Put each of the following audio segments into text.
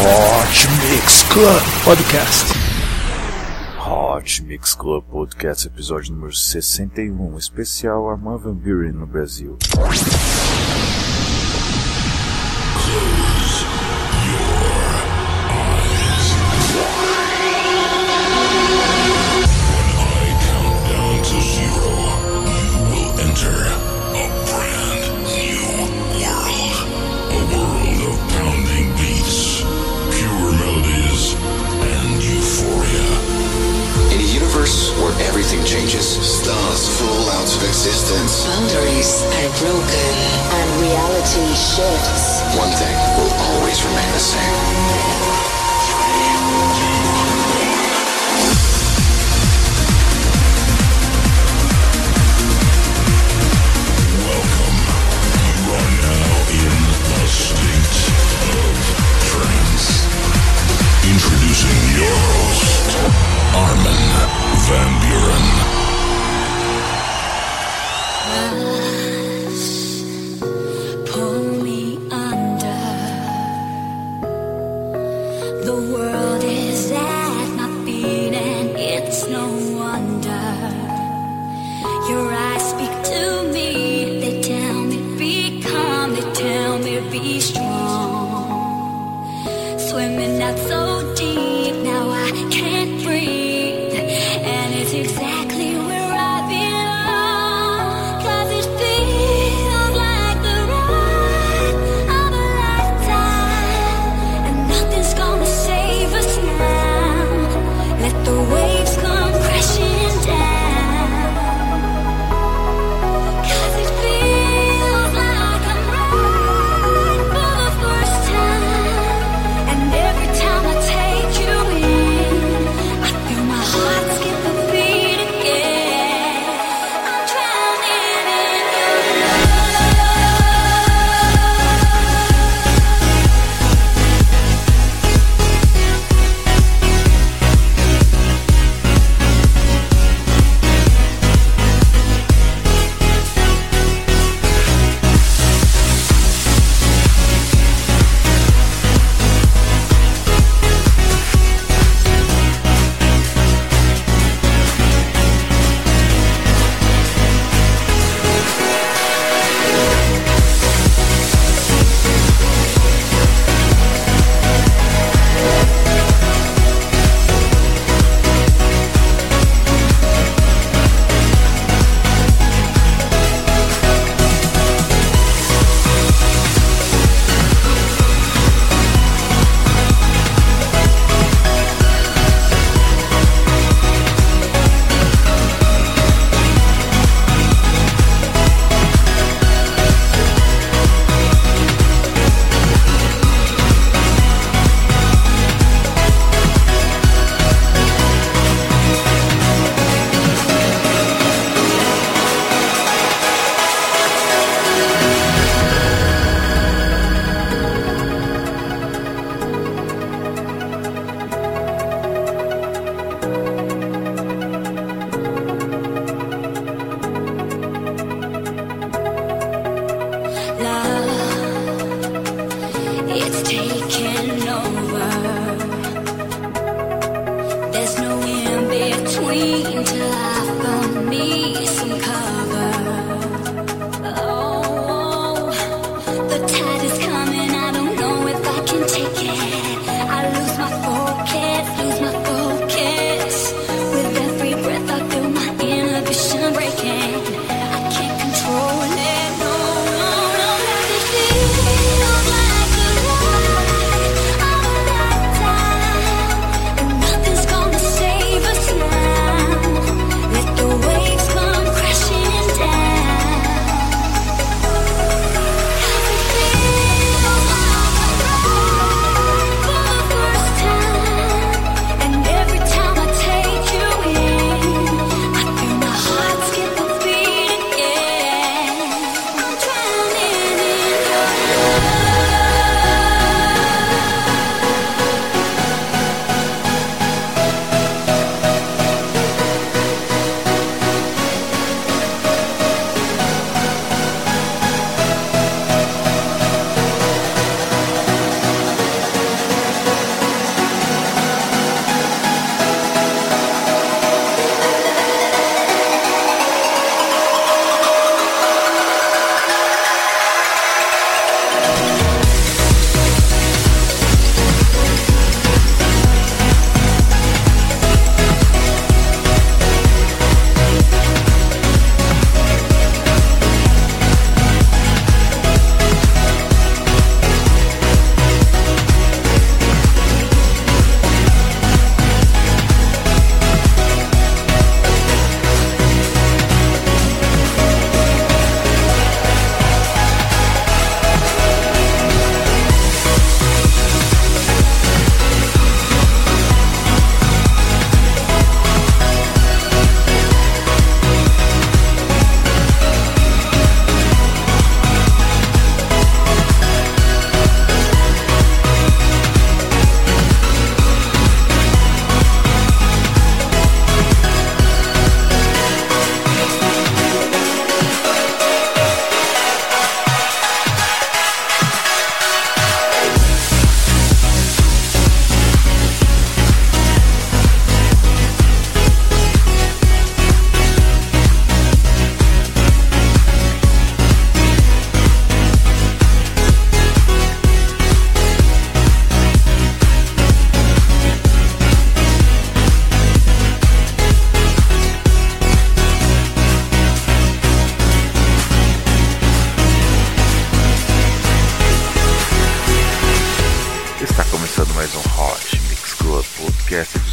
Hot Mix Club Podcast. Hot Mix Club Podcast, episódio número 61, especial Armand Van Buren no Brasil. Existence. Boundaries are broken and reality shifts. One thing will always remain the same.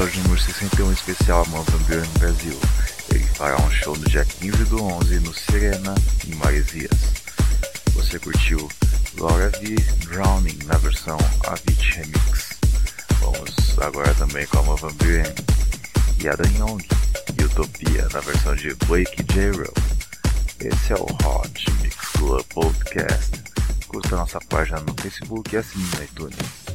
Episódio número 61 especial Amor Vampiro no Brasil. Ele fará um show no dia 15 do 11 no Sirena, em Maresias. Você curtiu Laura V Drowning na versão Avicii Remix. Vamos agora também com Amor Vampiro e Adam Young, Utopia na versão de Blake J. Esse é o Hot Mix Club Podcast. Curta nossa página no Facebook e assine no iTunes.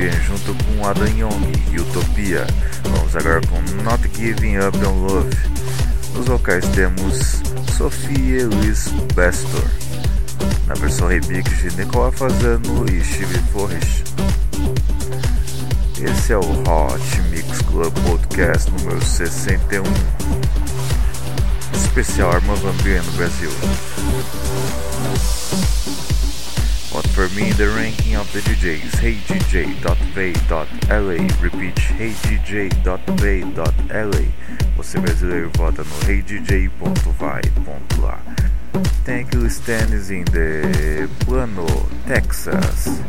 Junto com Adam Young e Utopia. Vamos agora com Not Giving Up on Love. Nos vocais temos Sophie Elise Bestor. na versão remix de Nicola Fazano e Steve Flores. Esse é o Hot Mix Club Podcast número 61, especial Arma Vampira no Brasil. For me the ranking of the DJs. HeyDJ.vay.la. Repeat HeyDJ.vay.la. Você brasileiro vota no heydj.vai.lá. Thank you, Stannis in the Plano, Texas.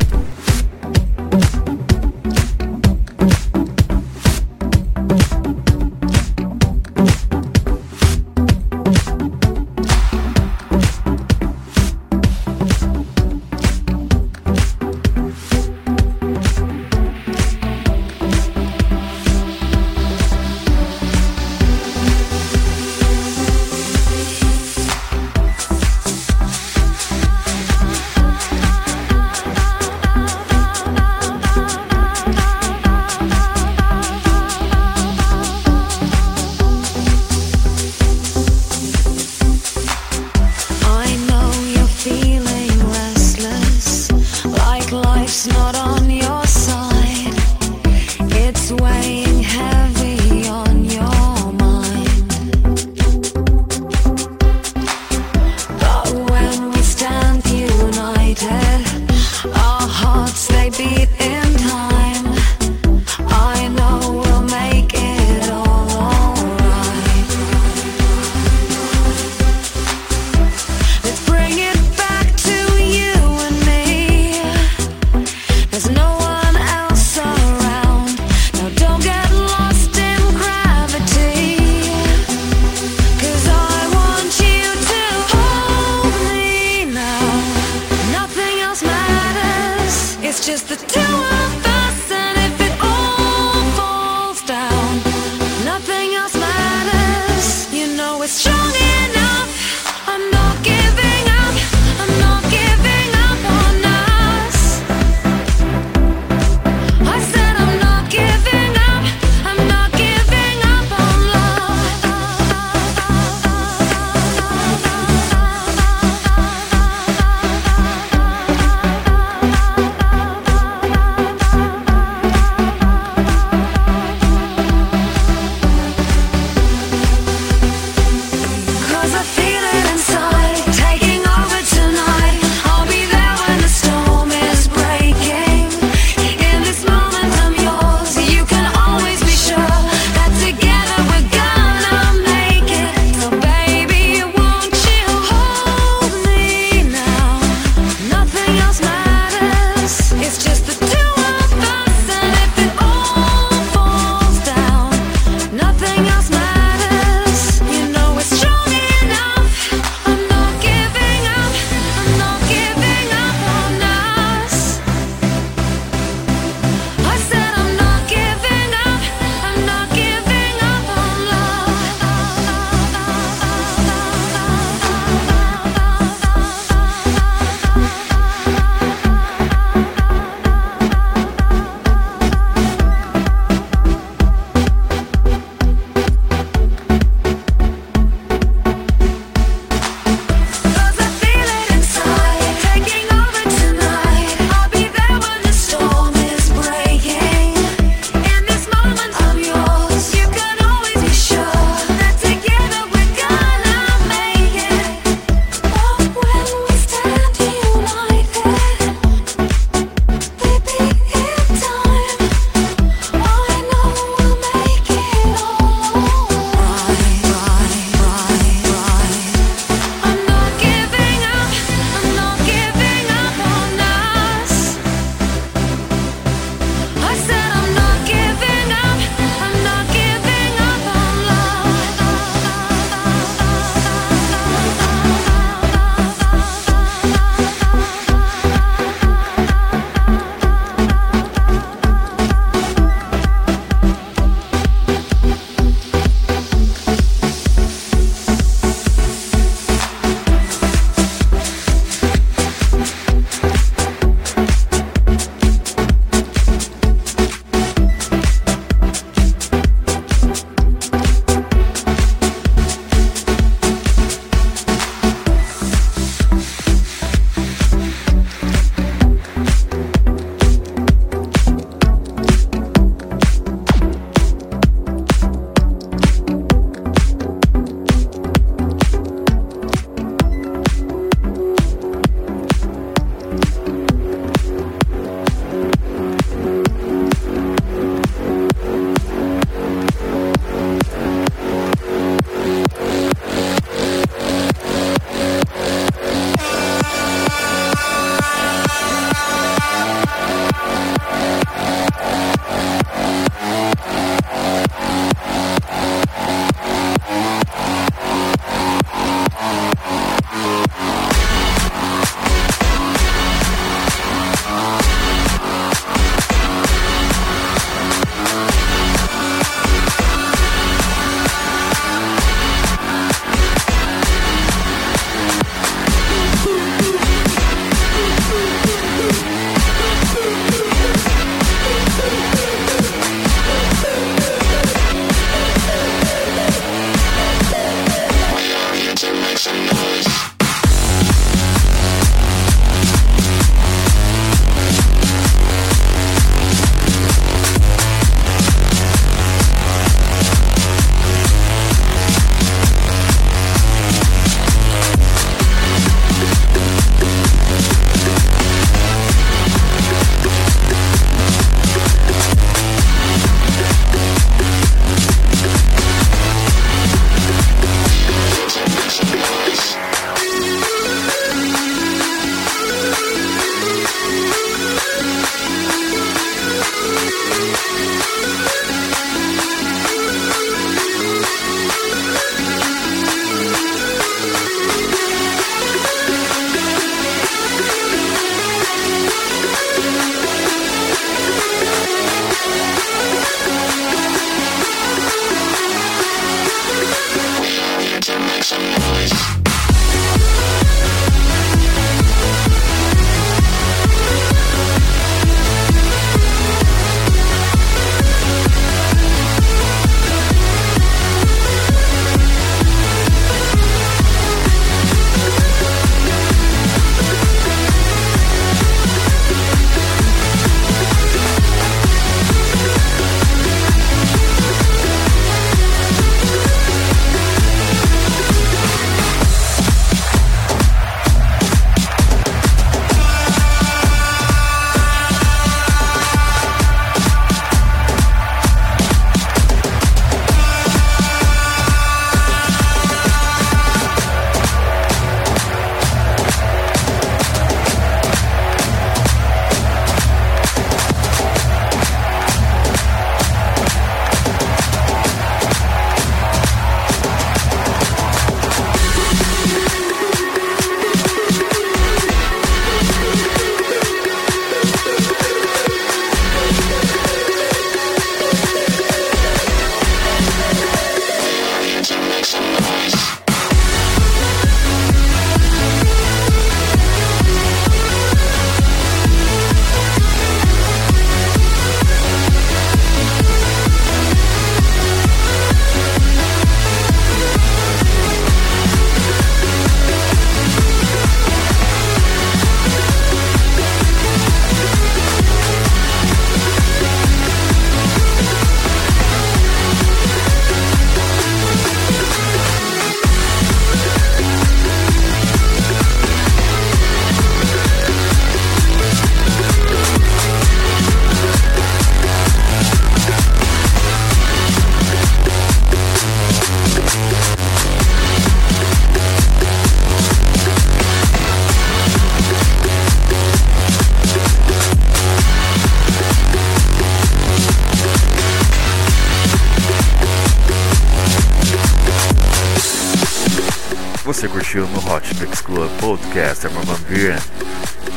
Podcast, I'm Van Buren.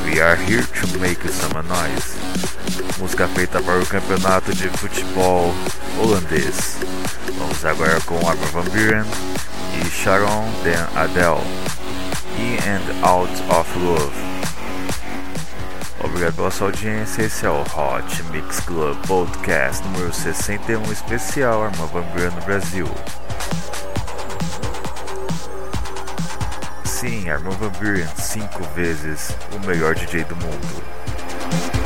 We are here to make some noise. Música feita para o campeonato de futebol holandês. Vamos agora com Van Buren e Sharon Den Adele. In and Out of Love. Obrigado pela sua audiência. Esse é o Hot Mix Club Podcast número 61 especial Armin Van no Brasil. Armin Van Buren, cinco vezes o melhor DJ do mundo.